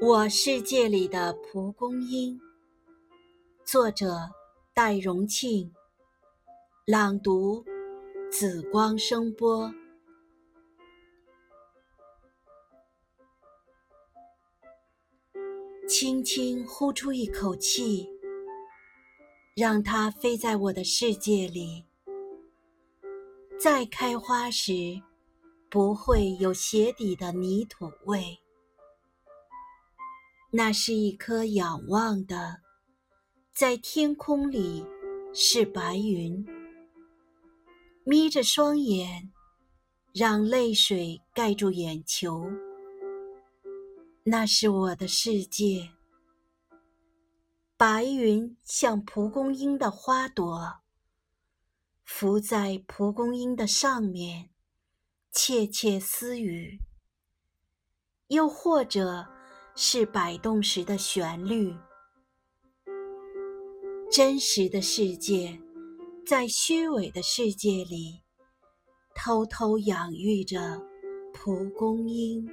我世界里的蒲公英，作者戴荣庆，朗读紫光声波。轻轻呼出一口气，让它飞在我的世界里。再开花时，不会有鞋底的泥土味。那是一颗仰望的，在天空里是白云。眯着双眼，让泪水盖住眼球。那是我的世界。白云像蒲公英的花朵，浮在蒲公英的上面，窃窃私语。又或者。是摆动时的旋律。真实的世界在虚伪的世界里偷偷养育着蒲公英。